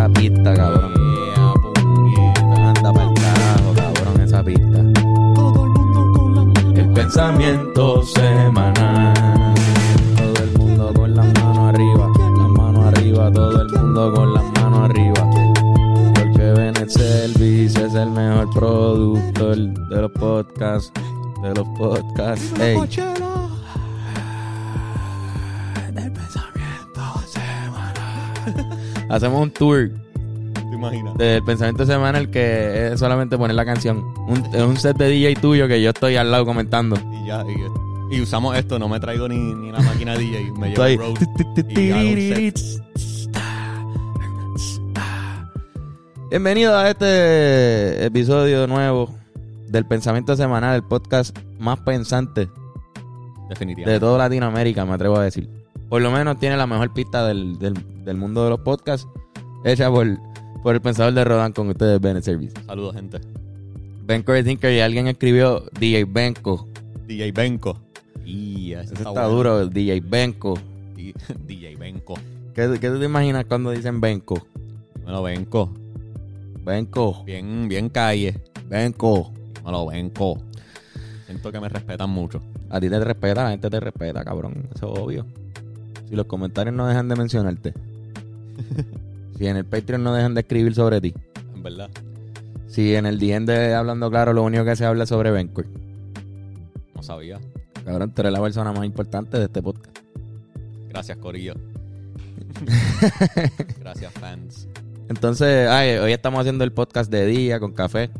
esa pista, cabrón. Yeah. Anda pa'l carajo, cabrón, esa pista. Todo el mundo con la. El pensamiento semanal. Todo el mundo con las manos arriba, las manos arriba, todo el mundo con las manos arriba. Porque Bennett Service es el mejor productor de los podcasts, de los podcasts. Ey. Hacemos un tour ¿Te imaginas? del pensamiento semanal que es solamente poner la canción. Un, es un set de DJ tuyo que yo estoy al lado comentando. Y ya, y, y usamos esto. No me traigo ni, ni la máquina DJ. Me llevo Estoy- el Rode. y hago un set. Bienvenido a este episodio nuevo del Pensamiento Semanal, el podcast más pensante Definitivamente. de toda Latinoamérica, me atrevo a decir. Por lo menos tiene la mejor pista del, del- del mundo de los podcasts, hecha por, por el pensador de Rodan con ustedes, Bennett Service. Saludos, gente. Ben Corey Thinker y alguien escribió DJ Benko. DJ Benko. Y Eso está bueno. duro, DJ Benko. Di- DJ Benko. ¿Qué, qué tú te imaginas cuando dicen Benko? Me lo Benko. Benko, Bien, bien calle. Benko. Me lo Benko. Siento que me respetan mucho. A ti te respeta, la gente te respeta, cabrón. Eso es obvio. Si los comentarios no dejan de mencionarte. si en el Patreon no dejan de escribir sobre ti. En verdad. Si en el DM de Hablando Claro lo único que se habla es sobre Benko. No sabía. Cabrón, tú eres la persona más importante de este podcast. Gracias, Corillo. Gracias, fans. Entonces, ay, hoy estamos haciendo el podcast de día con café.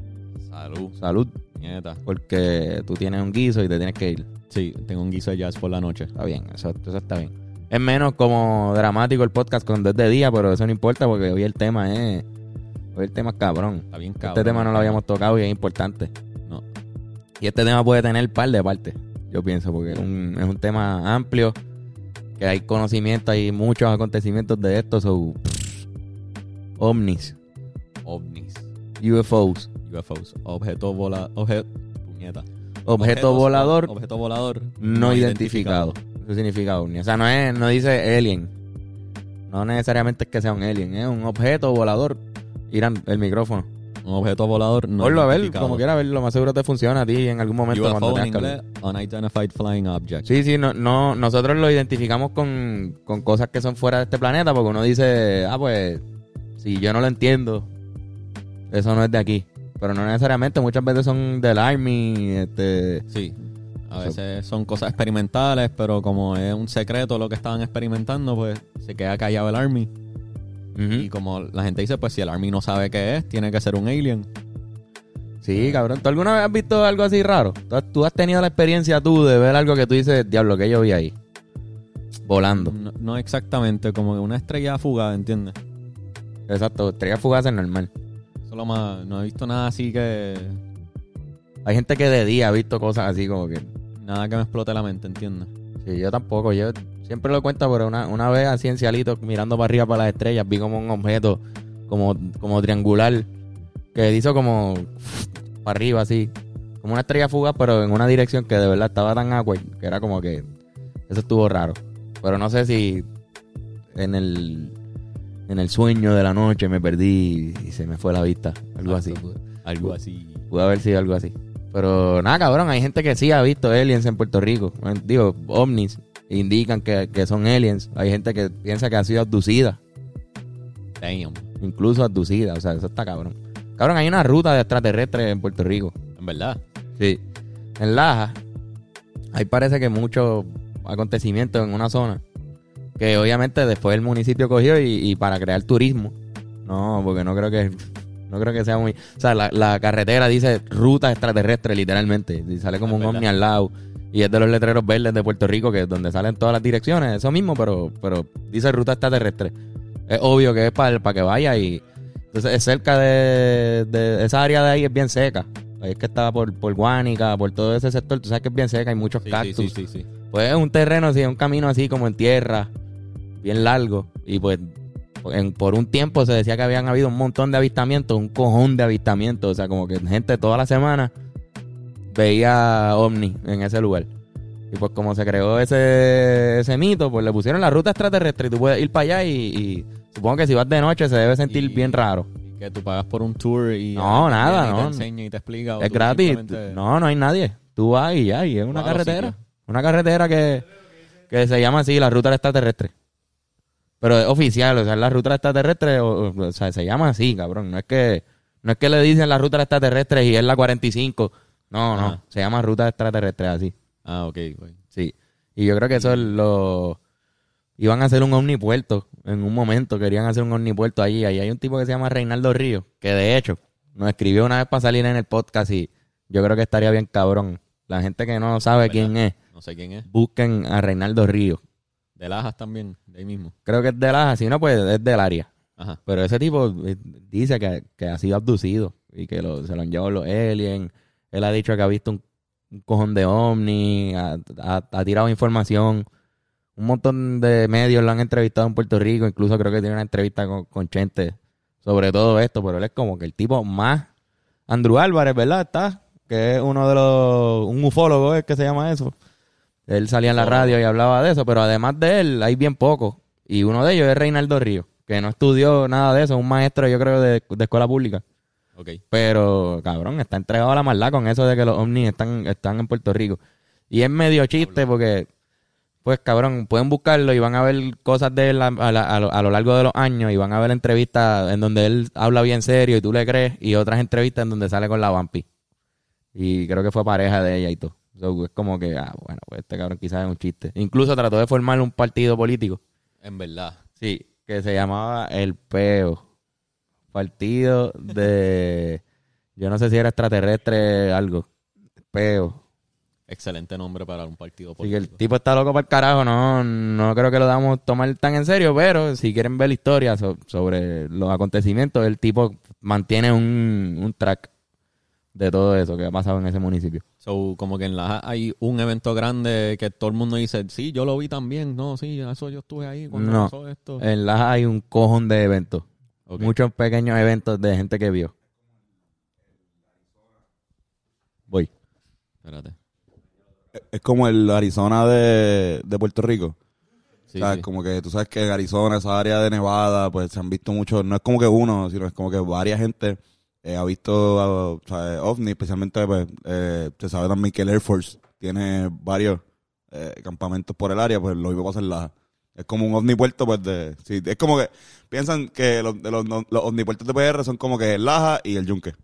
Salud. Salud, Nieta. porque tú tienes un guiso y te tienes que ir. Sí, tengo un guiso de jazz por la noche. Está bien, eso, eso está bien. Es menos como dramático el podcast cuando es de día, pero eso no importa porque hoy el tema es. Hoy el tema es cabrón. Está bien cabrón. este tema no lo habíamos tocado y es importante. No. Y este tema puede tener par de partes, yo pienso, porque es un, es un tema amplio, que hay conocimiento, hay muchos acontecimientos de esto, so, ovnis, OVNIs. UFOs, UFOs. Objeto volador. Objeto. Puñeta. objeto Objetos- volador Objeto volador no identificado. Eso significa ovni. O sea, no, es, no dice alien. No necesariamente es que sea un alien, es un objeto volador. Irán, el micrófono. Un objeto volador no Ponlo a ver, como quiera ver, lo más seguro te funciona a ti en algún momento cuando en inglés, Unidentified Flying Object. Sí, sí, no, no, nosotros lo identificamos con, con cosas que son fuera de este planeta, porque uno dice, ah, pues, si yo no lo entiendo, eso no es de aquí. Pero no necesariamente, muchas veces son del Army, este... Sí. A veces son cosas experimentales, pero como es un secreto lo que estaban experimentando, pues se queda callado el Army. Y como la gente dice, pues si el Army no sabe qué es, tiene que ser un alien. Sí, cabrón. ¿Tú alguna vez has visto algo así raro? ¿Tú has, tenido la experiencia tú de ver algo que tú dices, diablo, que yo vi ahí? Volando. No, no exactamente, como una estrella fugada, ¿entiendes? Exacto, estrella fugaz es normal. Eso es lo más... No he visto nada así que... Hay gente que de día ha visto cosas así como que... Nada que me explote la mente, ¿entiendes? Sí, yo tampoco. Yo siempre lo cuento, pero una, una vez así en Cialito, mirando para arriba para las estrellas, vi como un objeto como, como triangular que hizo como para arriba así. Como una estrella fugaz, pero en una dirección que de verdad estaba tan awkward que era como que eso estuvo raro. Pero no sé si en el en el sueño de la noche me perdí y se me fue la vista. Algo así. Exacto. Algo así. Pudo haber sido algo así. Pero nada, cabrón, hay gente que sí ha visto aliens en Puerto Rico. Digo, ovnis indican que, que son aliens. Hay gente que piensa que ha sido abducida, Damn. incluso abducida. O sea, eso está cabrón. Cabrón, hay una ruta de extraterrestres en Puerto Rico. En verdad. Sí. En Laja, ahí parece que muchos acontecimientos en una zona. Que obviamente después el municipio cogió y, y para crear turismo. No, porque no creo que no creo que sea muy... O sea, la, la carretera dice ruta extraterrestre literalmente. Y sale como Es un verdad. ovni al lado. Y es de los letreros verdes de Puerto Rico, que es donde salen todas las direcciones. Eso mismo, pero, pero dice ruta extraterrestre. Es obvio que es para, para que vaya y... Entonces es cerca de, de... Esa área de ahí es bien seca. Ahí es que estaba por, por Guánica, por todo ese sector. Tú sabes que es bien seca, hay muchos Sí, sí, cactus. sí, sí, sí. Pues es un terreno así, un camino así como en tierra, bien largo. Y pues en- por un tiempo se decía que habían habido un montón de avistamientos, un cojón de avistamientos. O sea, como que gente toda la semana veía ovni en ese lugar. Y pues como se creó ese, ese mito, pues le pusieron la ruta extraterrestre y tú puedes ir para allá y, y Supongo que si vas de noche se debe sentir Y- bien raro. y que tú pagas por un tour y No, nada, y no. te enseña y te explica. Es gratis. simplemente- No, no hay nadie. Tú vas y ya, y es una carretera. Una carretera que, que se llama así, la ruta extraterrestre. Pero es oficial, o sea, es la ruta extraterrestre, o, o- sea, se llama así, cabrón. No es que no es que le dicen la ruta extraterrestre y es la 45. No, no, Ajá. se llama ruta extraterrestre así. Ah, ok, güey. Sí. Y yo creo que eso es lo... Iban a hacer un omnipuerto en un momento, querían hacer un omnipuerto allí. Ahí hay un tipo que se llama Reinaldo Río, que de hecho nos escribió una vez para salir en el podcast y yo creo que estaría bien cabrón. La gente que no sabe ¿Verdad? quién es, No sé quién es. busquen a Reinaldo Río. De Lajas también, de ahí mismo. Creo que es de la, si no, pues es del área. Ajá. Pero ese tipo eh, dice que, que ha sido abducido y que lo- se lo han llevado los aliens. Él ha dicho que ha visto un, un cojón de ovni, ha, ha- ha tirado información. Un montón de medios lo han entrevistado en Puerto Rico. Incluso creo que tiene una entrevista con, con Chente sobre todo esto. Pero él es como que el tipo más... Andrew Álvarez, ¿verdad? Está, que es uno de los... Un ufólogo, es que se llama eso. Él salía en la radio y hablaba de eso, pero además de él hay bien pocos. Y uno de ellos es Reinaldo Río, que no estudió nada de eso, un maestro yo creo de, de escuela pública. Ok. Pero, cabrón, está entregado a la maldad con eso de que los ovnis están, están en Puerto Rico. Y es medio chiste porque, pues, cabrón, pueden buscarlo y van a ver cosas de él a, a a lo largo de los años y van a ver entrevistas en donde él habla bien serio y tú le crees y otras entrevistas en donde sale con la vampi. Y creo que fue pareja de ella y todo. So, es como que, ah, bueno, pues este cabrón quizás es un chiste. Incluso trató de formar un partido político. En verdad. Sí, que se llamaba El Peo. Partido de. Yo no sé si era extraterrestre algo. Peo. Excelente nombre para un partido Así que el político. tipo está loco para el carajo. No, no creo que lo damos tomar tan en serio, pero si quieren ver la historia so- sobre los acontecimientos, el tipo mantiene un, un track de todo eso que ha pasado en ese municipio. So, como que en Lajas hay un evento grande que todo el mundo dice, sí, yo lo vi también. No, sí, eso yo estuve ahí cuando No. pasó esto. En Laja hay un cojón de eventos. Muchos pequeños eventos de gente que vio. Voy. Espérate. Es como el Arizona de, de Puerto Rico. Sí, o sea, sí. como que tú sabes que en Arizona, esa área de Nevada, pues se han visto muchos, no es como que uno, sino es como que varias gente eh, ha visto ah, o sea, ovni, especialmente pues eh, se sabe también que el Air Force tiene varios eh, campamentos por el área, pues lo mismo pasa en Laja. Es como un ovnipuerto, pues de... Es como que piensan que los, de los, los ovnipuertos de PR son como que el Laja y el Yunque.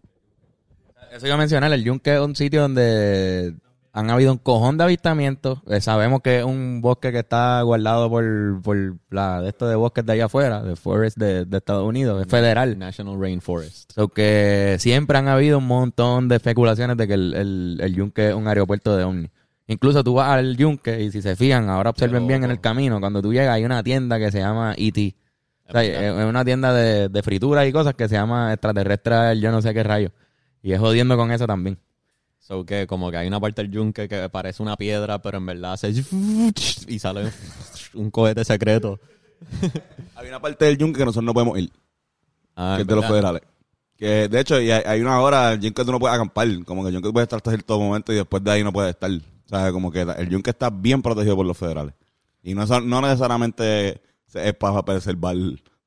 Eso iba a mencionar, el Yunque es un sitio donde han habido un cojón de avistamientos. Eh, sabemos que es un bosque que está guardado por, por la de estos de bosques de allá afuera, de Forest de, de Estados Unidos, es federal. National Rainforest. So que siempre han habido un montón de especulaciones de que el, el, el Yunque es un aeropuerto de ovni. Incluso tú vas al Yunque y si se fijan, ahora observen Pero- bien en el camino, cuando tú llegas hay una tienda que se llama E.T. O sea, es una tienda de, de frituras y cosas que se llama extraterrestre, yo no sé qué rayo. Y es jodiendo con eso también. So que como que hay una parte del yunque que parece una piedra, pero en verdad hace y sale un cohete secreto. Hay una parte del Yunque que nosotros no podemos ir. Ah, que en es de los federales. Que de hecho, y hay, hay una hora, el yunque tú no puedes acampar. Como que el yunque puede estar hasta cierto momento y después de ahí no puede estar. O sea, como que el yunque está bien protegido por los federales. Y no, no necesariamente es para preservar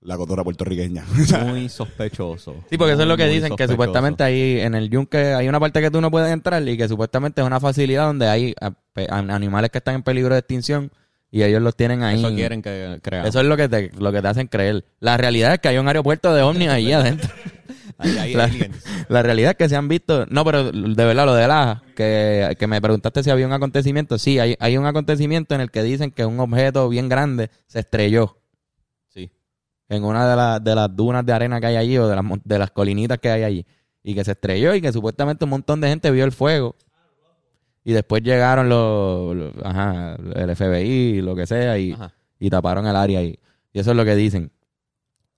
la cultura puertorriqueña. Muy sospechoso. Sí, porque eso es lo que Muy dicen, que sospechoso. supuestamente ahí en el yunque hay una parte que tú no puedes entrar y que supuestamente es una facilidad donde hay a- pe- a- animales que están en peligro de extinción y ellos los tienen ahí. Eso quieren que creamos. Eso es lo que te, lo que te hacen creer. La realidad es que hay un aeropuerto de ovnis adentro. Ahí hay La, la realidad es que se han visto, no, pero de verdad lo de la que, que me preguntaste si había un acontecimiento, sí, hay, hay un acontecimiento en el que dicen que un objeto bien grande se estrelló. En una de, las de las dunas de arena que hay allí o de las, de las colinitas que hay allí y que se estrelló y que supuestamente un montón de gente vio el fuego y después llegaron los, los- ajá, el FBI, lo que sea y, Ajá. y taparon el área y, y eso es lo que dicen.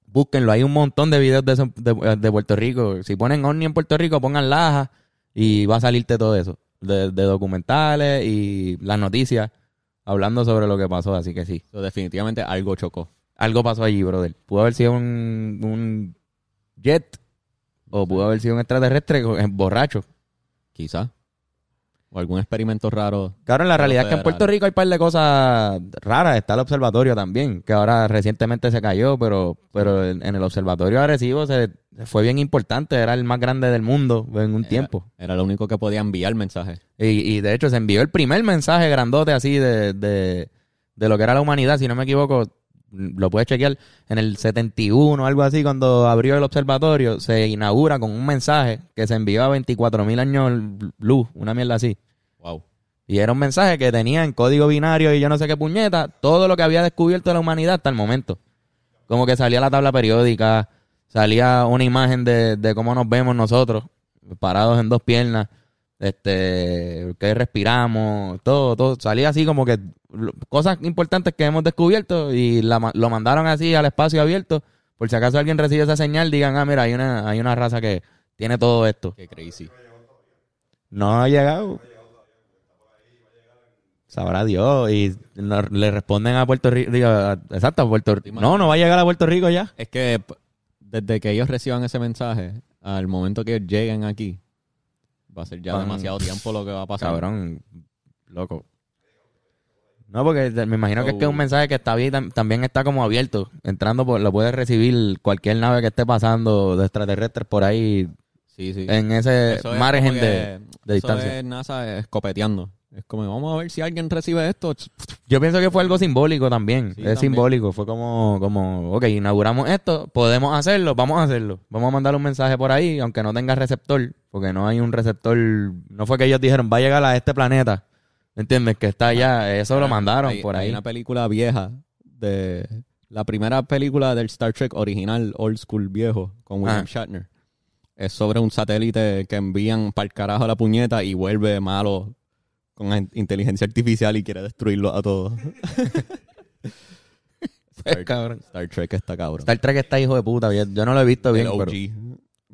Búsquenlo, hay un montón de videos de, eso- de, de Puerto Rico. Si ponen OVNI en Puerto Rico, pongan Laja y va a salirte todo eso. De, de documentales y las noticias hablando sobre lo que pasó. Así que sí, definitivamente algo chocó. Algo pasó allí, brother. Pudo haber sido un, un jet o pudo haber sido un extraterrestre eh, borracho. Quizá. o algún experimento raro. Claro, en la realidad es que en. Puerto Rico hay un par de cosas raras. Está el observatorio también, que ahora recientemente se cayó, pero, pero en, el observatorio Arecibo se, fue bien importante. Era el más grande del mundo en un Era- tiempo. Era lo único que podía enviar mensajes. Y, y de hecho se envió el primer mensaje grandote así de, de, de lo que era la humanidad, si no me equivoco, lo puedes chequear, en el 71 algo así, cuando abrió el observatorio, se inaugura con un mensaje que se envió a 24 mil años luz, una mierda así. Wow. Y era un mensaje que tenía en código binario y yo no sé qué puñeta, todo lo que había descubierto la humanidad hasta el momento. Como que salía la tabla periódica, salía una imagen de, de cómo nos vemos nosotros, parados en dos piernas, este, que respiramos, todo, todo. Salía así como que cosas importantes que hemos descubierto y la lo mandaron así al espacio abierto. Por si acaso alguien recibe esa señal, digan, ah, mira, hay una, hay una raza que tiene todo esto. Qué crazy. No ha llegado. Sabrá Dios. Y no- le responden a Puerto Rico. Digo, a- exacto, a Puerto Rico. No, no va a llegar a Puerto Rico ya. Es que desde que ellos reciban ese mensaje, al momento que lleguen aquí, va a ser ya demasiado tiempo lo que va a pasar. Cabrón, loco. No, porque me imagino que es que es un mensaje que está bien, tam- también está como abierto. Entrando, por, lo puede recibir cualquier nave que esté pasando de extraterrestres por ahí Sí, sí. en ese Eso es margen de, de eso distancia. es NASA escopeteando. Es como, vamos a ver si alguien recibe esto. Yo pienso que fue algo simbólico también. Sí, es también. simbólico. Fue como, como, ok, inauguramos esto, podemos hacerlo, vamos a hacerlo. Vamos a mandar un mensaje por ahí, aunque no tenga receptor, porque no hay un receptor. No fue que ellos dijeron, va a llegar a este planeta. ¿Entiendes? Que está allá. Eso lo mandaron Hay- por Hay ahí. una película vieja de la primera película del Star Trek original, old school viejo, con William Ah. Shatner. Es sobre un satélite que envían para el carajo a la puñeta y vuelve malo con in- inteligencia artificial y quiere destruirlo a todos. Star, Cabrón. Star Trek está cabrón. Star Trek está hijo de puta. Yo yo no lo he visto bien, El pero...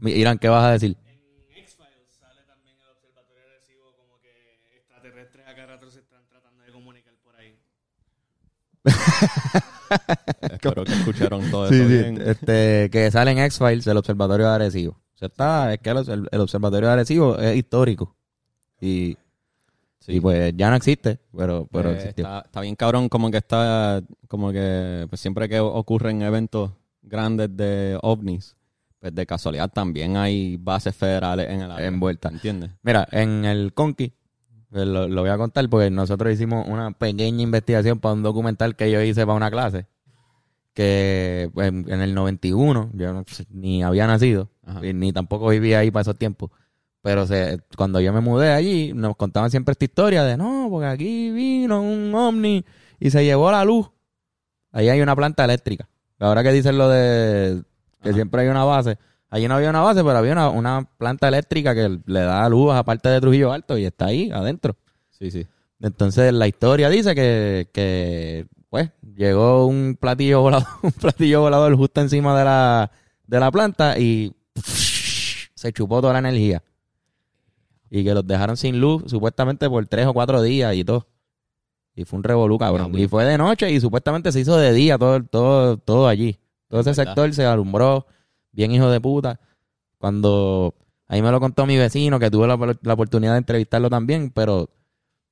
Irán, ¿qué vas a decir? En X-Files sale también el observatorio de Arecibo como que extraterrestres acá rato se están tratando de comunicar por ahí. Espero que escucharon todo eso bien. Este, que sale en X-Files, el observatorio de Arecibo. O sea, está, es que el, el- el observatorio de Arecibo es histórico. Y, y pues ya no existe, pero, pero Eh, existió. está, está bien cabrón como que está como que pues siempre que ocurren eventos grandes de ovnis pues de casualidad también hay bases federales en el área Envueltas. ¿entiendes? Mira, en el Conqui, eh, lo, lo voy a contar porque nosotros hicimos una pequeña investigación para un documental que yo hice para una clase. Que pues, en, en el 91, yo no- ni había nacido, Ajá. ni tampoco vivía ahí para esos tiempos. Pero se, cuando yo me mudé allí, nos contaban siempre esta historia de no, porque aquí vino un ovni y se llevó la luz. Ahí hay una planta eléctrica. Ahora que dicen lo de que Ajá. siempre hay una base, allí no había una base, pero había una, una planta eléctrica que le da luz a parte de Trujillo Alto y está ahí adentro. Sí, sí. Entonces la historia dice que, que pues llegó un platillo volador, un platillo volador justo encima de la, de la planta y se chupó toda la energía. Y que los dejaron sin luz supuestamente por tres o cuatro días y todo. Y fue un revolú, cabrón. Y fue de noche y supuestamente se hizo de día todo, todo, todo allí. Todo ese sector se alumbró, bien hijo de puta. Cuando ahí me lo contó mi vecino, que tuve la, la oportunidad de entrevistarlo también, pero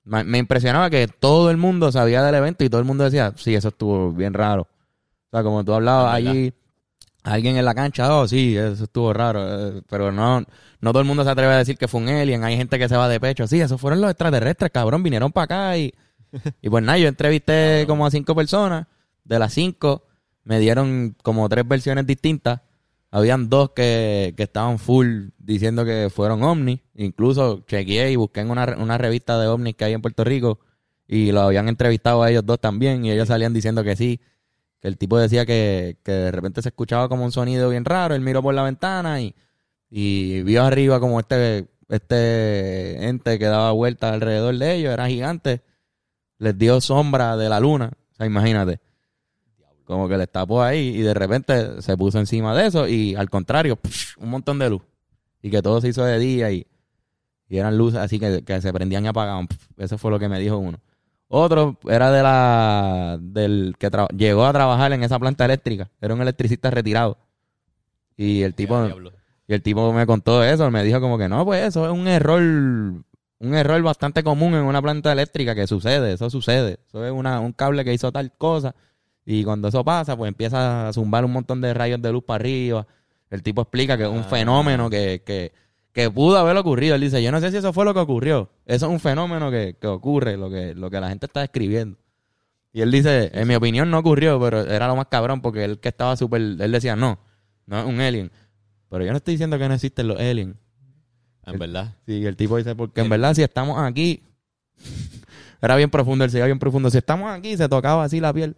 me, me impresionaba que todo el mundo sabía del evento y todo el mundo decía, sí, eso estuvo bien raro. O sea, como tú hablabas allí, alguien en la cancha, oh, sí, eso estuvo raro. eh, Pero no, no todo el mundo se atreve a decir que fue un alien. Hay gente que se va de pecho. Sí, esos fueron los extraterrestres, cabrón, vinieron para acá y... Y pues nada, yo entrevisté como a cinco personas. De las cinco, me dieron como tres versiones distintas. Habían dos que, que estaban full diciendo que fueron ovnis. Incluso chequeé y busqué en una, una revista de ovnis que hay en Puerto Rico. Y lo habían entrevistado a ellos dos también. Y ellos salían diciendo que sí. El tipo decía que, que de repente se escuchaba como un sonido bien raro. Él miró por la ventana y, y vio arriba como este, este ente que daba vueltas alrededor de ellos. Era gigante. Les dio sombra de la luna. O sea, imagínate. Como que les tapó ahí y de repente se puso encima de eso y al contrario, un montón de luz. Y que todo se hizo de día y, y eran luces así que, que se prendían y apagaban. Eso fue lo que me dijo uno. Otro era de la del que llegó a trabajar en esa planta eléctrica. Era un electricista retirado. Y el tipo y el tipo me contó eso, me dijo como que no, pues eso es un error un error bastante común en una planta eléctrica que sucede, eso sucede. Eso es una, un cable que hizo tal cosa y cuando eso pasa, pues empieza a zumbar un montón de rayos de luz para arriba. El tipo explica que es un Ah. fenómeno que, que, que pudo haber ocurrido. Él dice, yo no sé si eso fue lo que ocurrió. Eso es un fenómeno que, que ocurre, lo que, lo que la gente está describiendo. Y él dice, en mi opinión no ocurrió, pero era lo más cabrón porque él que estaba súper, él decía, no, no es un alien. Pero yo no estoy diciendo que no existen los aliens. En verdad. Sí, el tipo dice, porque en verdad si estamos aquí, era bien profundo, él se iba bien profundo, si estamos aquí se tocaba así la piel,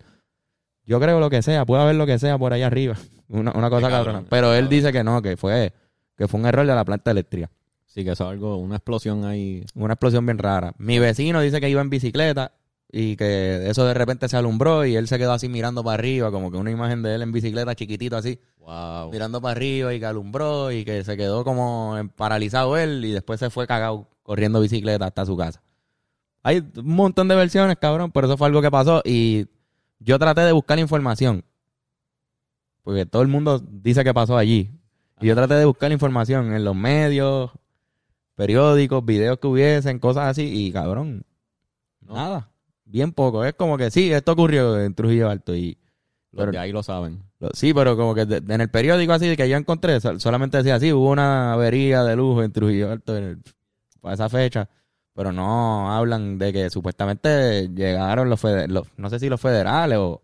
yo creo lo que sea, puede haber lo que sea por allá arriba, una, una cosa cabrón, cabrona. Pero él cabrón. dice que no, que fue, que fue un error de la planta eléctrica, Sí, que eso es algo, una explosión ahí. una explosión bien rara. Mi vecino dice que iba en bicicleta y que eso de repente se alumbró y él se quedó así mirando para arriba, como que una imagen de él en bicicleta chiquitito así. Wow. mirando para arriba y que alumbró y que se quedó como paralizado él y después se fue cagado corriendo bicicleta hasta su casa. Hay un montón de versiones, cabrón, pero eso fue algo que pasó y yo traté de buscar información. Porque todo el mundo dice que pasó allí. Y yo traté de buscar información en los medios, periódicos, videos que hubiesen, cosas así y cabrón, No. nada. Bien poco. Es como que sí, esto ocurrió en Trujillo Alto y Los pero- de ahí lo saben. lo- Sí, pero como que de- en el periódico así que yo encontré, sol- solamente decía así, hubo una avería de lujo en Trujillo Alto en el- para esa fecha, pero no hablan de que supuestamente llegaron los, los- no sé si los federales o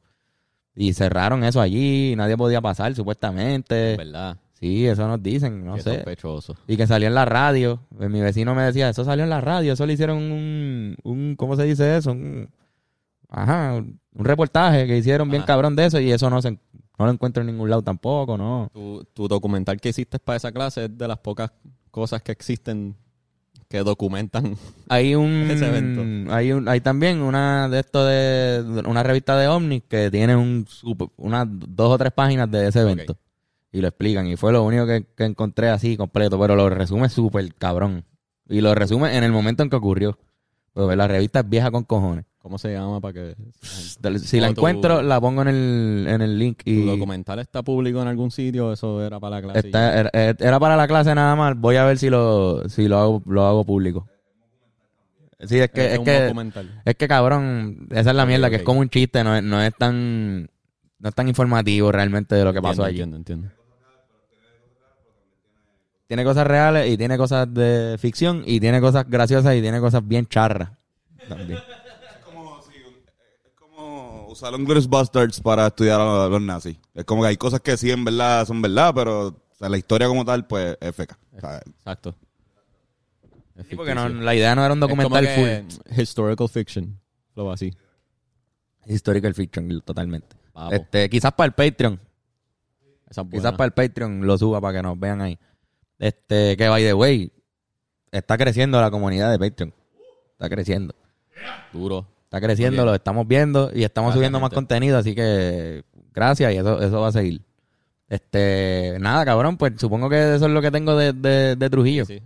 y cerraron eso allí, nadie podía pasar supuestamente. En verdad. Sí, eso nos dicen, no Qué sé. sospechoso. Y que salió en la radio. Pues Mi vecino me decía, eso salió en la radio, eso le hicieron un, un ¿cómo se dice eso? Un, ajá, un reportaje que hicieron bien cabrón de eso y eso no se, no lo encuentro en ningún lado tampoco, ¿no? Tu, tu documental que hiciste para esa clase es de las pocas cosas que existen que documentan. Hay un, Ese evento. hay un, hay también una de esto de, una revista de ovnis que tiene un, unas dos o tres páginas de ese evento. Y lo explican. Y fue lo único que, que encontré así completo, pero lo resume súper cabrón. Y lo resume en el momento en que ocurrió. Porque la revista es vieja con cojones. ¿Cómo se llama para que Si la tu- encuentro, la pongo en el, en el link. tu Y documental está público en algún sitio? Eso era para la clase. está- era, era para la clase nada más. Voy a ver si lo, si lo hago, lo hago público. Sí, es que, es, un que, documental. es que cabrón, esa es la mierda, que es como un chiste, no es, no es tan, no es tan informativo realmente de lo que pasó allí. Entiendo, entiendo. Tiene cosas reales y tiene cosas de ficción y tiene cosas graciosas y tiene cosas bien charras. También. como, sí, es como usar un Bastards para estudiar a los, nazis. Es como que hay cosas que sí en verdad son verdad, pero o sea, la historia como tal, pues es feca. O sea, Exacto. Es Sí, porque no, la idea no era un Es como documental que full. Historical fiction. Lo así. Historical fiction, totalmente. Este, quizás para el Patreon. Esa es Quizás para el Patreon lo suba para que nos vean ahí. Este, que by the way, está creciendo la comunidad de Patreon. Está creciendo. Duro. Está creciendo, lo estamos viendo y estamos Gracias, subiendo más gente. contenido, así que gracias y eso, eso va a seguir. Este, nada, cabrón, pues supongo que eso es lo que tengo de, de, de Trujillo. Sí, sí.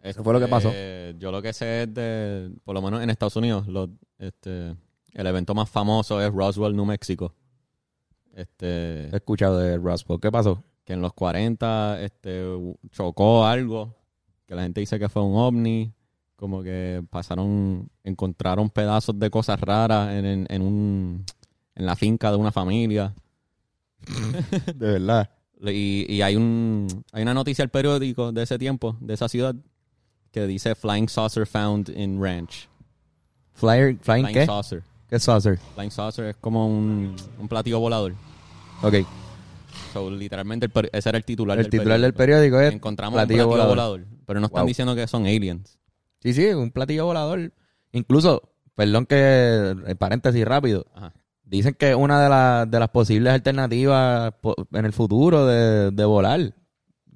Eso fue lo que pasó. Este, Yo lo que sé es de, por lo menos en Estados Unidos, lo- este, el evento más famoso es Roswell, New Mexico. Este, He escuchado de Roswell. ¿Qué pasó? Que en los 40 este, chocó algo, que la gente dice que fue un ovni, como que pasaron, encontraron pedazos de cosas raras en, en, en un, en la finca de una familia. De verdad. Y, y hay un hay una noticia al periódico de ese tiempo, de esa ciudad, que dice Flying Saucer found in ranch. Flyer, flying, Flying ¿qué? Saucer. ¿Qué saucer? Flying Saucer es como un, un platillo volador. Ok. So, literalmente el ese era el titular El del titular del periódico. es Encontramos platillo un platillo volador. volador. Pero no están Wow. diciendo que son aliens. Sí, sí, un platillo volador. Incluso, perdón que, en paréntesis rápido, Ajá. dicen que una de, las de las posibles alternativas en el futuro de, de volar.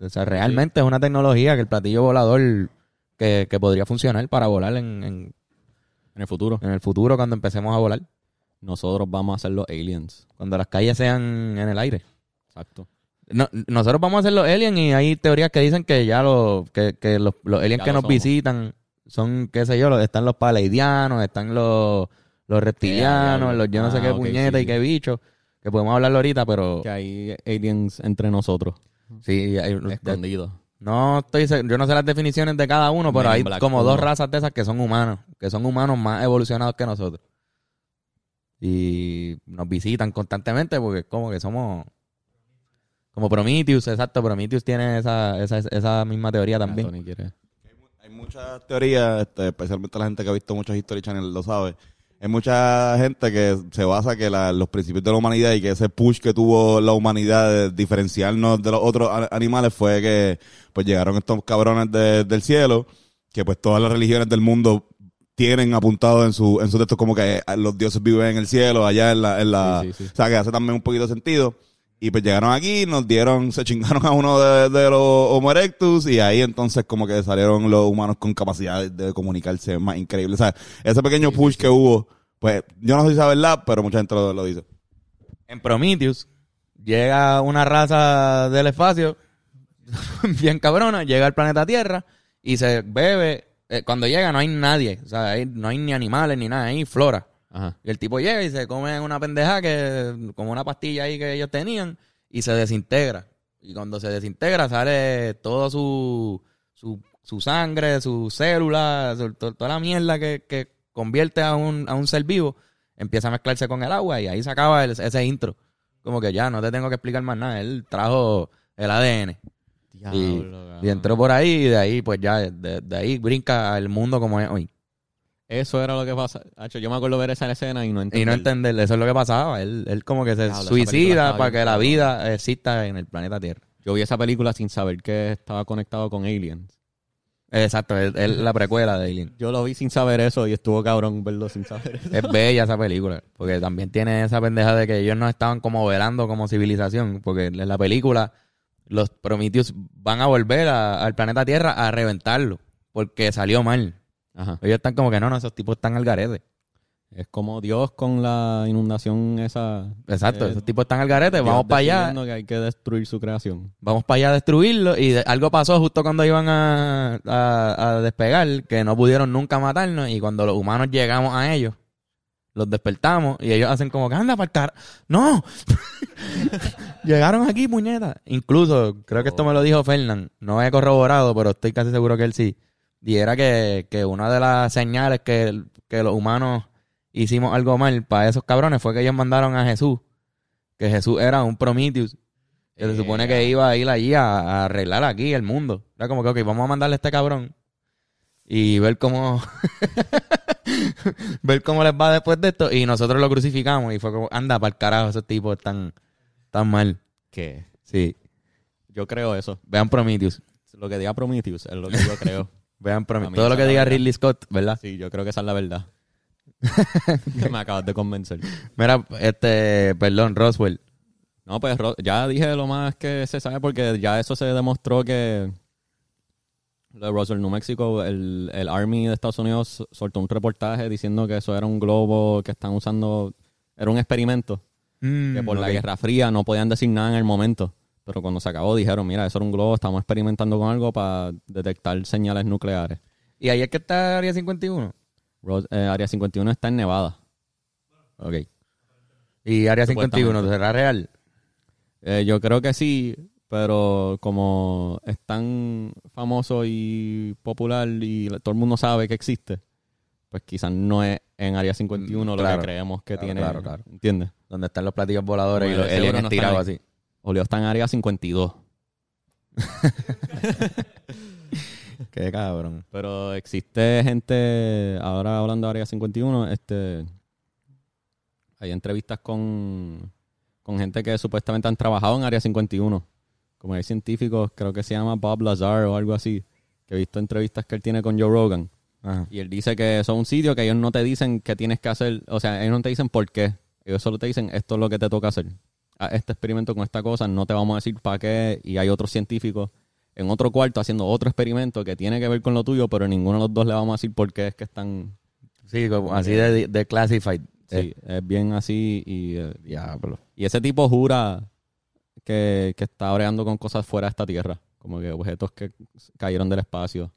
O sea, realmente es una tecnología que el platillo volador que, que podría funcionar para volar en, en, En el futuro, en el futuro cuando empecemos a volar. nosotros vamos a ser los aliens. Cuando las calles sean en el aire. Exacto. No, nosotros vamos a ser los aliens y hay teorías que dicen que ya los, que, que los, los aliens Ya que lo nos somos. visitan son, qué sé yo, los- están los paleidianos, están los, los reptilianos, los yo no sé Ah, qué ok, puñetas sí, y qué bichos, que podemos hablarlo ahorita, pero Que hay aliens entre nosotros, sí, hay, escondidos. No estoy yo no sé las definiciones de cada uno, pero hay Black como dos razas de esas que son humanos, que son humanos más evolucionados que nosotros. Y nos visitan constantemente porque es como que somos como Prometheus, exacto, Prometheus tiene esa, esa, esa misma teoría también. Tony quiere- Hay muchas teorías, este, especialmente la gente que ha visto muchos History Channel lo sabe. Hay mucha gente que se basa que la- los principios de la humanidad y que ese push que tuvo la humanidad de diferenciarnos de los otros animales fue que pues llegaron estos cabrones de- del cielo, que pues todas las religiones del mundo tienen apuntado en su en su texto como que eh, los dioses viven en el cielo, allá en la, en la Sí, sí, sí. o sea que hace también un poquito de sentido. Y pues llegaron aquí, nos dieron, se chingaron a uno de, de los Homo erectus y ahí entonces como que salieron los humanos con capacidad de comunicarse más increíble. O sea, ese pequeño push que hubo, pues yo no sé si es verdad, pero mucha gente lo, lo dice. En Prometheus llega una raza del espacio bien cabrona, llega al planeta Tierra y se bebe. eh, cuando llega no hay nadie, o sea, ahí no hay ni animales ni nada, hay flora. Ajá. Y el tipo llega y se come una pendeja que, como una pastilla ahí que ellos tenían, y se desintegra. Y cuando se desintegra sale todo su, su, su sangre, sus células, su- to- toda la mierda que, que convierte a un, a un ser vivo, empieza a mezclarse con el agua y ahí se acaba el- ese intro. Como que ya, no te tengo que explicar más nada. Él trajo el ADN. Y entró por ahí y de ahí, pues ya, de, de ahí brinca el mundo como es hoy. Eso era lo que pasa. Hacho, yo me acuerdo ver esa escena y no entendí. Y no entender, eso es lo que pasaba. Él, él como que se suicida para que la vida exista en el planeta Tierra. Yo vi esa película sin saber que estaba conectado con aliens. Exacto, es es la precuela de Alien. Yo lo vi sin saber eso y estuvo cabrón verlo sin saber eso. Es bella esa película, porque también tiene esa pendeja de que ellos no estaban como velando como civilización, porque en la película los Prometheus van a volver a- al planeta Tierra a reventarlo, porque salió mal. Ajá. Ellos están como que no, no, esos tipos están al garete. Es como Dios con la inundación esa. Exacto, Eh, esos tipos están al garete, Dios vamos para allá. que hay que destruir su creación. vamos para allá a destruirlo y de- algo pasó justo cuando iban a, a- a despegar que no pudieron nunca matarnos y cuando los humanos llegamos a ellos los despertamos y ellos hacen como que anda para el car no llegaron aquí puñeta incluso creo que esto me lo dijo Fernán no he corroborado pero estoy casi seguro que él sí y era que, que una de las señales que, que los humanos hicimos algo mal para esos cabrones fue que ellos mandaron a Jesús que Jesús era un Prometheus que se supone que iba a ir allí a, a arreglar aquí el mundo. Era como que, ok, vamos a mandarle a este cabrón y ver cómo ver cómo les va después de esto. Y nosotros lo crucificamos y fue como, anda, para el carajo, esos tipos están tan mal. ¿Qué? Sí. Yo creo eso. Vean Prometheus. Lo que diga Prometheus es lo que yo creo. Vean Todo lo que diga. Ridley Scott, ¿verdad? Sí, yo creo que esa es la verdad. Que me acabas de convencer. Mira, este, perdón, Roswell. No, pues ya dije lo más que se sabe porque ya eso se demostró que lo de Roswell, New Mexico, el, el Army de Estados Unidos soltó un reportaje diciendo que eso era un globo que están usando, era un experimento, que por la. Guerra Fría no podían decir nada en el momento, pero cuando se acabó dijeron, mira, eso era un globo, estamos experimentando con algo para detectar señales nucleares. ¿Y ahí es que está Área 51? Ros- eh, Área 51 está en Nevada. Ok. ¿Y Área 51 Supuestamente. será real? Eh, yo creo que sí, pero como es tan famoso y popular y todo el mundo sabe que existe, pues quizás no es en Área 51 lo Mm, Claro. que creemos que Claro, tiene. claro, claro. ¿Entiendes? Donde están los platillos voladores y Bueno, los de seguro aliens no así. Oleo está en Área 52. Qué cabrón. Pero existe gente, ahora hablando de Área 51, este, hay entrevistas con, con gente que supuestamente han trabajado en Área 51. Como hay científicos, creo que se llama Bob Lazar o algo así, que he visto entrevistas que él tiene con Joe Rogan. Ajá. Y él dice que eso es un sitio que ellos no te dicen qué tienes que hacer. O sea, ellos no te dicen por qué. Ellos solo te dicen esto es lo que te toca hacer. Este experimento con esta cosa, no te vamos a decir para qué. Y hay otros científicos en otro cuarto haciendo otro experimento que tiene que ver con lo tuyo, pero ninguno de los dos le vamos a decir por qué es que están. Sí, como así de, de classified. Sí, es bien así. Y, eh, Diablo. y ese tipo jura que, que está bregando con cosas fuera de esta tierra. Como que objetos que cayeron del espacio.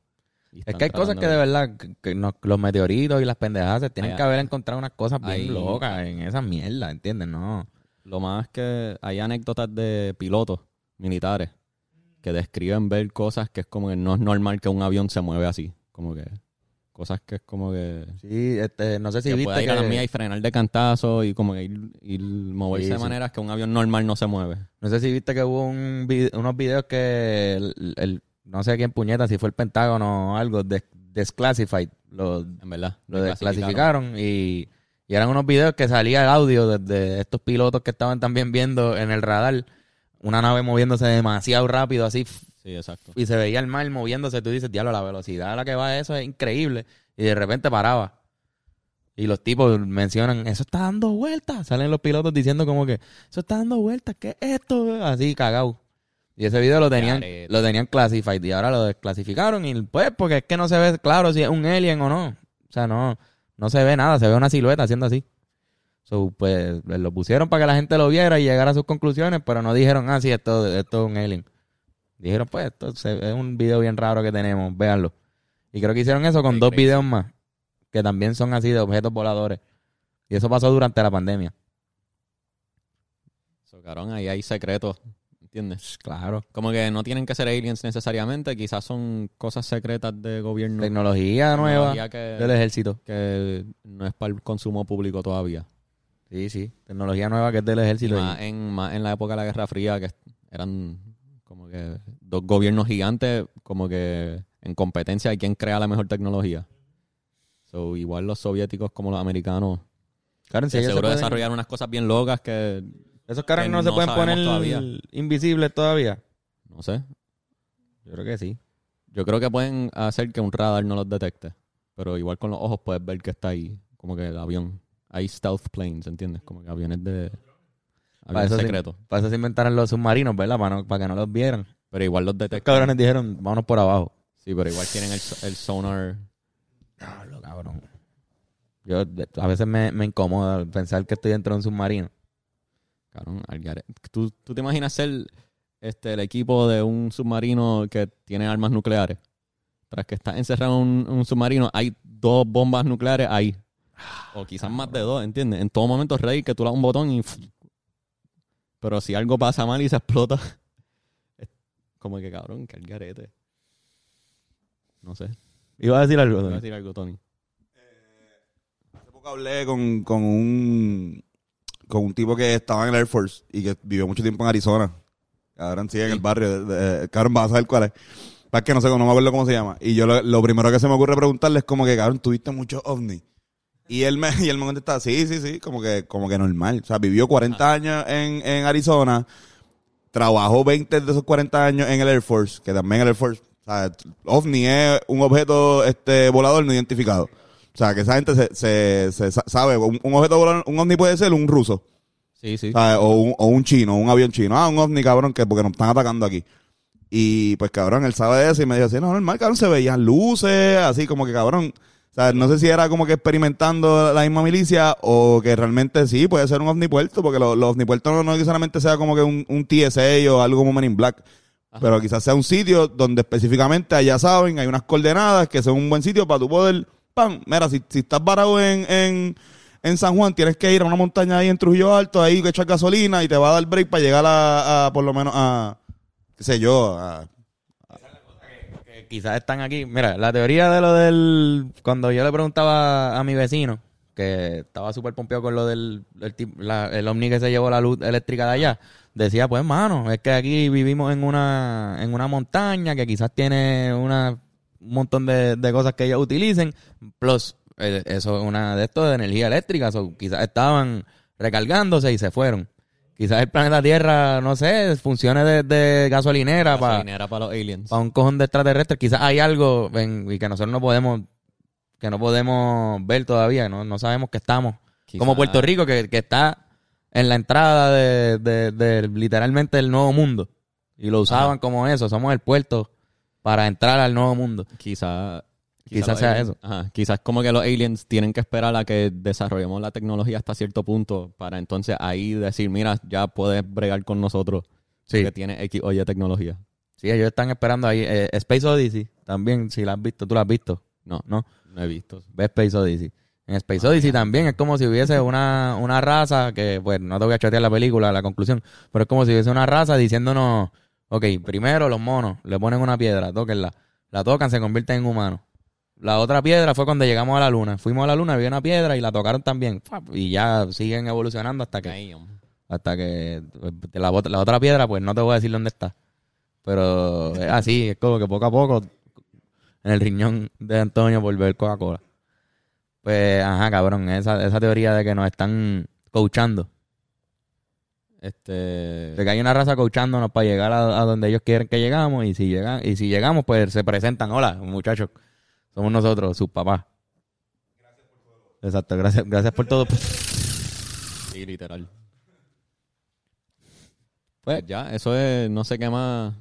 Es que hay cosas que de verdad, que- que no- los meteoritos y las pendejadas se tienen que haber encontrado unas cosas bien locas en esa mierda, ¿entiendes? No. Lo más que hay anécdotas de pilotos militares que describen ver cosas que es como que no es normal que un avión se mueve así. Como que cosas que es como que... Sí, este, no sé si que viste pueda ir a la que- mía y frenar de cantazo y como que ir, ir moverse Sí, de sí. maneras que un avión normal no se mueve. No sé si viste que hubo un vide- unos videos que el, el- no sé quién puñeta, si fue el Pentágono o algo, des- desclassified, lo, En verdad. lo desclasificaron y, y eran unos videos que salía el audio de, estos pilotos que estaban también viendo en el radar una nave moviéndose demasiado rápido así Sí, exacto. y se veía el mar moviéndose, tú dices, diablo, la velocidad a la que va eso es increíble y de repente paraba. Y los tipos mencionan, eso está dando vueltas. Salen los pilotos diciendo como que, eso está dando vueltas, ¿qué es esto? Así, cagado. Y ese video lo tenían, lo tenían classified y ahora lo desclasificaron. Y pues, porque es que no se ve claro si es un alien o no. O sea, no, no se ve nada, se ve una silueta haciendo así. So, pues lo pusieron para que la gente lo viera y llegara a sus conclusiones, pero no dijeron, ah, sí, esto, esto es un alien. Dijeron, pues, esto es un video bien raro que tenemos, véanlo. Y creo que hicieron eso con Qué dos crazy. videos más, que también son así de objetos voladores. Y eso pasó durante la pandemia. So, cabrón, ahí hay secretos, ¿entiendes? Claro. Como que no tienen que ser aliens necesariamente, quizás son cosas secretas de gobierno. Tecnología nueva que, del ejército. que no es para el consumo público todavía. Sí, sí. Tecnología nueva que es del ejército. más en, más en la época de la Guerra Fría, que eran como que dos gobiernos gigantes, como que en competencia de quién crea la mejor tecnología. So, igual los soviéticos como los americanos, Claro, si ellos se seguro pueden- desarrollaron unas cosas bien locas que, Esos carros no, se no pueden poner todavía. invisibles todavía. no sé, Yo creo que sí. yo creo que pueden hacer que un radar no los detecte, pero igual con los ojos puedes ver que está ahí, como que el avión. Hay stealth planes, ¿entiendes? Como que aviones de... Para Aviones se, secretos. para eso se inventaron los submarinos, ¿verdad? Para, no- para que no los vieran. Pero igual los detectan. cabrones dijeron, vámonos por abajo. Sí, pero igual tienen el, so- el sonar. Diablo, cabrón. Yo a veces me, me incomoda pensar que estoy dentro de un submarino. Cabrón, ¿Tú, ¿Tú te imaginas ser este, el equipo de un submarino que tiene armas nucleares? Tras que estás encerrado en un, un submarino, hay dos bombas nucleares ahí. O quizás más de dos, ¿entiendes? En todo momento es ready que tú le das un botón y... Pero si algo pasa mal y se explota... es como que cabrón, que el garete. No sé. Iba a decir algo. Voy a Tony? decir algo, Tony. Hace poco hablé con, con un con un tipo que estaba en el Air Force y que vivió mucho tiempo en Arizona. Cabrón, sí, en el barrio. de- de- cabrón, vas a saber cuál es. Para que no sé, no me acuerdo cómo se llama. Y yo lo, lo primero que se me ocurre preguntarle es como que, cabrón, tuviste muchos ovnis. Y él me, y él me contesta, sí, sí, sí, como que, como que normal. O sea, vivió 40 años en, en Arizona, trabajó 20 de esos 40 años en el Air Force, que también el Air Force, o sea, ovni es un objeto este volador no identificado. O sea, que esa gente se, se, se sa- sabe, un, un objeto volador, un ovni puede ser un ruso, Sí, sí. ¿sabes? O, un, o un chino, un avión chino. Ah, un ovni, cabrón, que porque nos están atacando aquí. Y pues, cabrón, él sabe eso y me dijo así, no, normal, cabrón, se veían luces, así como que, cabrón. O sea, no sé si era como que experimentando la misma milicia o que realmente sí, puede ser un ovnipuerto, porque los, ovnipuertos no, no necesariamente sea como que un, un TSA o algo como Men in Black. Pero quizás sea un sitio donde específicamente allá saben, hay unas coordenadas que son un buen sitio para tu poder, pam, mira, si, si estás varado en, en, en San Juan, tienes que ir a una montaña ahí en Trujillo Alto, ahí que echar gasolina y te va a dar break para llegar a, por lo menos a, qué sé yo, a, quizás están aquí. Mira, la teoría de lo del. Cuando yo le preguntaba a mi vecino, que estaba súper pompeado con lo del el, la- el ovni que se llevó la luz eléctrica de allá, decía, pues, mano, es que aquí vivimos en una, en una montaña que quizás tiene una, un montón de, de cosas que ellos utilicen, plus, eh, eso es una de esto de energía eléctrica, so, quizás estaban recargándose y se fueron. Quizás el planeta Tierra, no sé, funcione de, de gasolinera para Gasolinera para los aliens. para un cojón de extraterrestres. Quizás hay algo en- y que nosotros no podemos que no podemos ver todavía, no, no sabemos que estamos. Quizá- Como Puerto Rico, que, que está en la entrada de, de- de literalmente el nuevo mundo. Y lo usaban como eso, somos el puerto para entrar al nuevo mundo. Quizá, Quizás sea aliens- eso. Ajá, quizás como que los aliens tienen que esperar a que desarrollemos la tecnología hasta cierto punto para entonces ahí decir, mira, ya puedes bregar con nosotros Sí. que tiene X o Y tecnología. Sí, ellos están esperando ahí. Eh, Space Odyssey, también, si la has visto, tú la has visto. No, ¿no? no he visto. Ve Space Odyssey. En Space Odyssey también es como si hubiese una, una raza que, pues, no te voy a chotear la película, la conclusión, pero es como si hubiese una raza diciéndonos, Ok, primero los monos le ponen una piedra, tóquenla. La tocan, se convierten en humanos. La otra piedra fue cuando llegamos a la luna. Fuimos a la luna, había una piedra y la tocaron también. Y ya siguen evolucionando hasta que hasta que pues, la, otra piedra, pues no te voy a decir dónde está. Pero es así, es como que poco a poco en el riñón de Antonio por ver Coca-Cola. Pues, ajá, cabrón, esa, esa teoría de que nos están coachando. Este. De que hay una raza coachándonos para llegar a, a donde ellos quieren que llegamos. Y si llegan, y si llegamos, pues se presentan. Hola, muchachos. Somos nosotros, sus papás. Exacto, gracias, gracias por todo. Sí, literal. Pues ya, eso es. No sé qué más.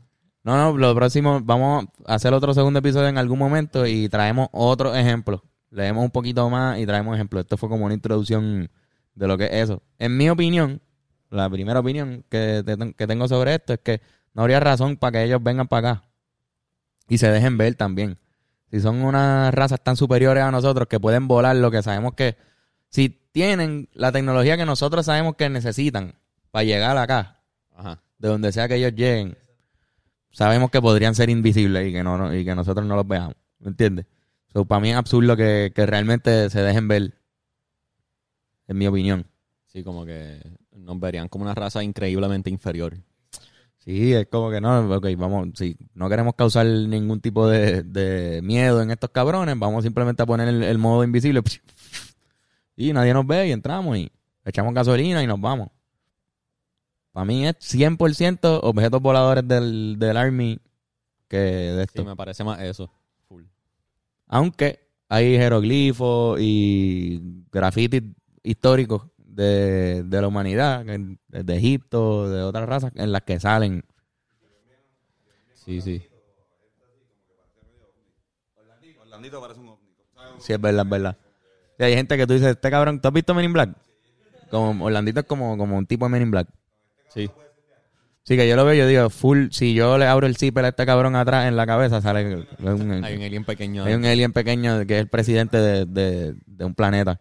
No, no, lo próximo, vamos a hacer otro segundo episodio en algún momento y traemos otro ejemplo. Leemos un poquito más y traemos ejemplos. Esto fue como una introducción de lo que es eso. En mi opinión, la primera opinión que, te- que tengo sobre esto es que no habría razón para que ellos vengan para acá y se dejen ver también. Si son unas razas tan superiores a nosotros que pueden volar lo que sabemos que... Si tienen la tecnología que nosotros sabemos que necesitan para llegar acá, Ajá. de donde sea que ellos lleguen, sabemos que podrían ser invisibles y que no, no- y que nosotros no los veamos. ¿Me entiendes? So, para mí es absurdo que, que realmente se dejen ver. En mi opinión. Sí, como que nos verían como una raza increíblemente inferior. Sí, es como que no, ok, vamos, si no queremos causar ningún tipo de, de miedo en estos cabrones, vamos simplemente a poner el, el modo invisible y nadie nos ve y entramos y echamos gasolina y nos vamos. Para mí es 100% objetos voladores del, del Army que de esto. Sí, me parece más eso. Full. Aunque hay jeroglifos y grafitis históricos de, de la humanidad, de Egipto, de otras razas, en las que salen. Sí, sí. Orlandito parece un. Sí, es verdad, es verdad. Sí, hay gente que tú dices, este cabrón, ¿tú has visto Men in Black? Como Orlandito es como, como un tipo de Men in Black. Sí. Sí, que yo lo veo yo digo, full, si yo le abro el zipper a este cabrón atrás en la cabeza, sale un, Hay un alien pequeño. hay un alien pequeño que es el presidente de, de- de un planeta.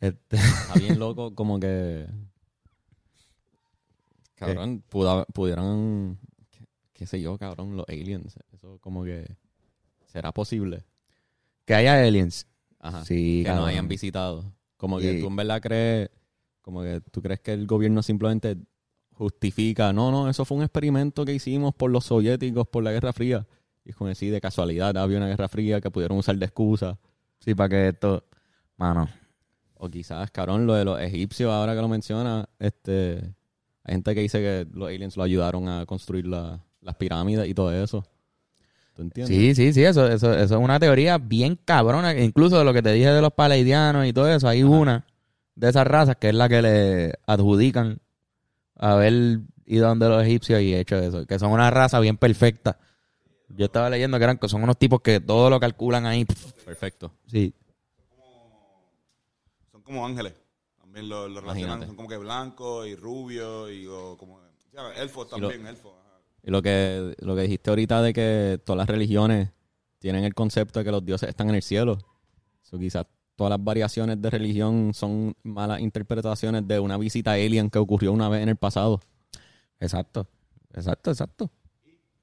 Este, Está bien loco, como que. Cabrón, puda- pudieran. Qué, qué sé yo, cabrón, los aliens. Eso, como que. ¿Será posible? que haya aliens. Ajá. Sí, que no cabrón. hayan visitado. Como que tú en verdad crees. Como que tú crees que el gobierno simplemente justifica. No, no, eso fue un experimento que hicimos por los soviéticos, por la Guerra Fría. Y es como decir, de casualidad había una Guerra Fría que pudieron usar de excusa. Sí, para que esto. Mano. O quizás, cabrón, lo de los egipcios, ahora que lo menciona, este, hay gente que dice que los aliens lo ayudaron a construir la- las pirámides y todo eso. ¿Tú entiendes? Sí, sí, sí, eso, eso, eso es una teoría bien cabrona. Incluso de lo que te dije de los paleidianos y todo eso, hay una de esas razas que es la que le adjudican haber ido donde los egipcios y hecho eso. Que son una raza bien perfecta. Yo estaba leyendo que eran que son unos tipos que todo lo calculan ahí. Perfecto. Sí. Como ángeles. También lo, lo relacionan. Imagínate. Son como que blancos y rubios y o como... ya, elfos Y lo- también, elfos. ajá. Y lo que, lo que dijiste ahorita de que todas las religiones tienen el concepto de que los dioses están en el cielo. So, quizás todas las variaciones de religión son malas interpretaciones de una visita alien que ocurrió una vez en el pasado. Exacto. Exacto, exacto.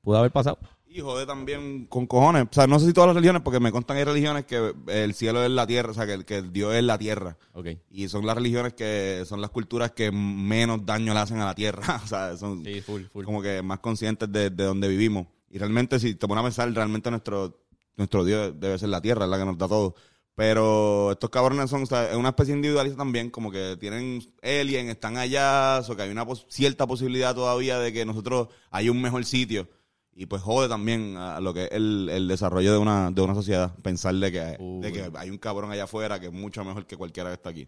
Pudo haber pasado. Y jode también con cojones. O sea, no sé si todas las religiones, porque me constan hay religiones que el cielo es la tierra, o sea, que, el- que el Dios es la tierra. Ok. Y son las religiones que son las culturas que menos daño le hacen a la tierra. o sea, son Sí, full, full. como que más conscientes de, de donde vivimos. Y realmente, si te pones a pensar, realmente nuestro, nuestro Dios debe ser la tierra, es la que nos da todo. Pero estos cabrones son o sea, es una especie individualista también, como que tienen alien, están allá, o que hay una pos- cierta posibilidad todavía de que nosotros hay un mejor sitio. Y pues jode también a lo que es el, el desarrollo de una, de una sociedad, pensar de que, de que hay un cabrón allá afuera que es mucho mejor que cualquiera que está aquí.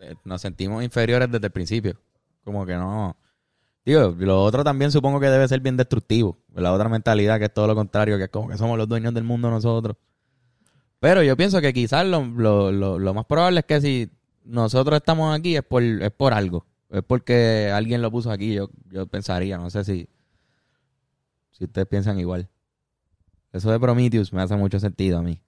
Eh, Nos sentimos inferiores desde el principio. Como que no. Digo, lo otro también supongo que debe ser bien destructivo. La otra mentalidad que es todo lo contrario, que es como que somos los dueños del mundo nosotros. Pero yo pienso que quizás lo, lo, lo, lo más probable es que si nosotros estamos aquí es por, es por algo. Es porque alguien lo puso aquí, yo, yo pensaría. No sé si, si ustedes piensan igual. Eso de Prometheus me hace mucho sentido a mí.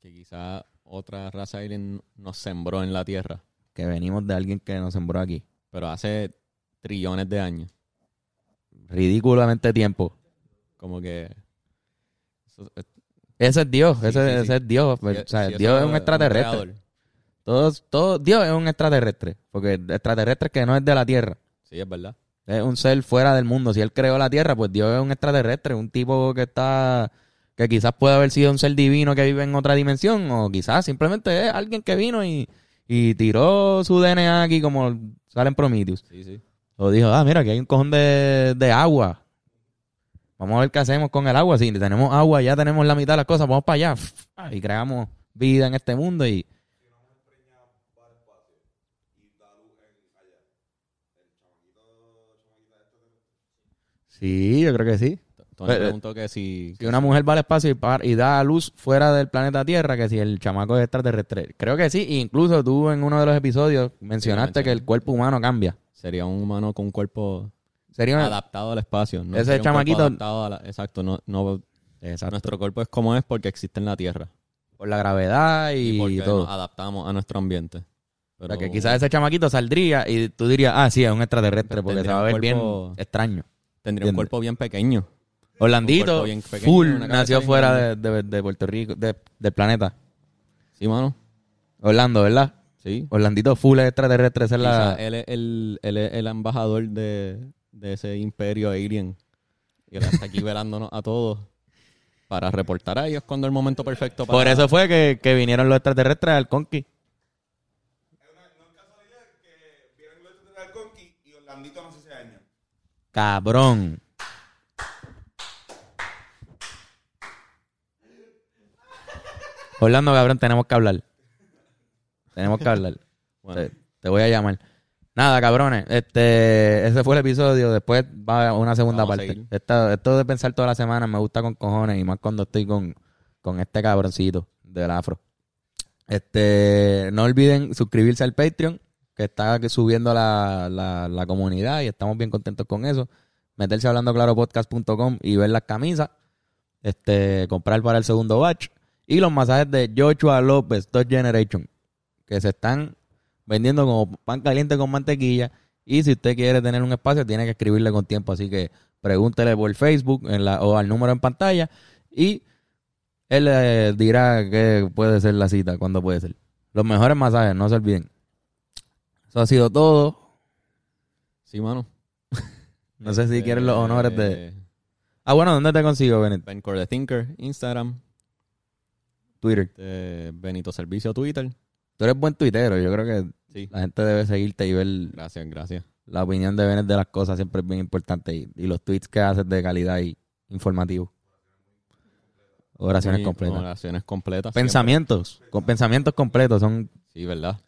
Que quizás otra raza alien nos sembró en la Tierra, Que venimos de alguien que nos sembró aquí. pero hace trillones de años. ridículamente tiempo. Como que... eso- Ese es Dios, Sí, ese, sí, sí. ese es Dios. si- o sea, Dios es un extraterrestre. creador. Todos, todo, Dios es un extraterrestre. Porque extraterrestre que no es de la Tierra. Sí, es verdad. Es un ser fuera del mundo. Si él creó la Tierra, pues Dios es un extraterrestre, un tipo que está, que quizás puede haber sido un ser divino que vive en otra dimensión, o quizás simplemente es alguien que vino y, y tiró su DNA aquí como salen Prometheus. Sí, sí. O dijo, ah, mira, aquí hay un cojón de, de agua. Vamos a ver qué hacemos con el agua. Si tenemos agua, ya tenemos la mitad de las cosas, vamos para allá. Y creamos vida en este mundo y... Sí, yo creo que sí. Tony Eh, eh, preguntó que si... Si una mujer va al espacio y, par- y da a luz fuera del planeta Tierra, que si el chamaco es extraterrestre. Creo que sí. e incluso tú en uno de los episodios mencionaste mencioné. que el cuerpo humano cambia. Sería un humano con un cuerpo Sería una- adaptado al espacio. ¿no? Ese Sería un cuerpo chamaquito- adaptado a la- exacto. No, no, Nuestro cuerpo es como es porque existe en la Tierra. por la gravedad Y, y, porque todo. nos adaptamos a nuestro ambiente. O Pero sea, que quizás ese chamaquito saldría y tú dirías, ah, sí, es un extraterrestre, porque se tendría va a ver bien cuerpo- extraño. Tendría un ¿entiendes? cuerpo bien pequeño. Orlandito, cuerpo bien pequeño, full, una cabeza nació bien fuera de, de- de Puerto Rico, de- del planeta. Sí, mano. Orlando, ¿verdad? Sí. Orlandito full es extraterrestre, esa es Quizás la... él, es el, él es el embajador de, de ese imperio alien. Y él está aquí velándonos a todos para reportar a ellos cuando es el momento perfecto para... Por eso fue que, que vinieron los extraterrestres al Conqui. Vieron los extraterrestres del Conqui y Orlandito no sé ese año. Cabrón. Orlando, cabrón, tenemos que hablar. Tenemos que hablar. Bueno. Te, te voy a llamar. Nada, cabrones. Este, ese fue el episodio. Después va una segunda Vamos parte. Esta- esto de pensar toda la semana me gusta con cojones y más cuando estoy con, con este cabroncito del afro. Este, no olviden suscribirse al Patreon, que está subiendo la, la, la comunidad y estamos bien contentos con eso. Meterse a hablandoclaropodcast.com y ver las camisas. Este, comprar para el segundo batch. Y los masajes de Joshua López, Top Generation, que se están vendiendo como pan caliente con mantequilla. Y si usted quiere tener un espacio, tiene que escribirle con tiempo. Así que pregúntele por Facebook en la, o al número en pantalla. Y él le dirá que puede ser la cita, cuándo puede ser. Los mejores masajes, no se olviden. Eso ha sido todo. Sí, mano. No sé si Este, quieren los honores de... Ah, bueno, ¿dónde te consigo, Benet? Ben Core the Thinker, Instagram, Twitter. de Benito Servicio, Twitter. Tú eres buen tuitero. Yo creo que Sí. la gente debe seguirte y ver Gracias, gracias. la opinión de Benet de las cosas. Siempre es bien importante. Y, y los tweets que haces de calidad y informativo. Oraciones Muy- completas. Oraciones completas. siempre. Pensamientos. Con pensamientos completos. Son Sí, ¿verdad?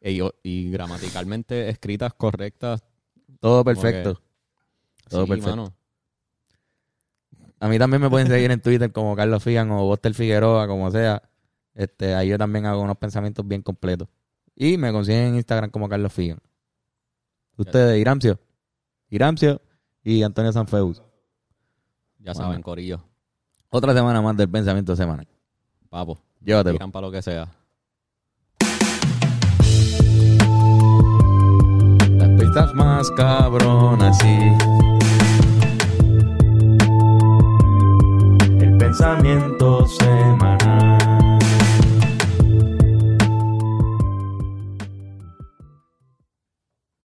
Y, y gramaticalmente escritas correctas. todo perfecto. Todo sí, perfecto. mano. A mí también me pueden seguir en Twitter como Carlos Figan o Boster Figueroa, como sea. Este, ahí yo también hago unos pensamientos bien completos. Y me consiguen en Instagram como Carlos Figan. Ustedes, Iramcio. Iramcio y Antonio Sanfeus. Ya Bueno. saben, Corillo. Otra semana más del pensamiento semanal. Papo. Llévatelo. Tiran para lo que sea. estás más cabrón así. El pensamiento se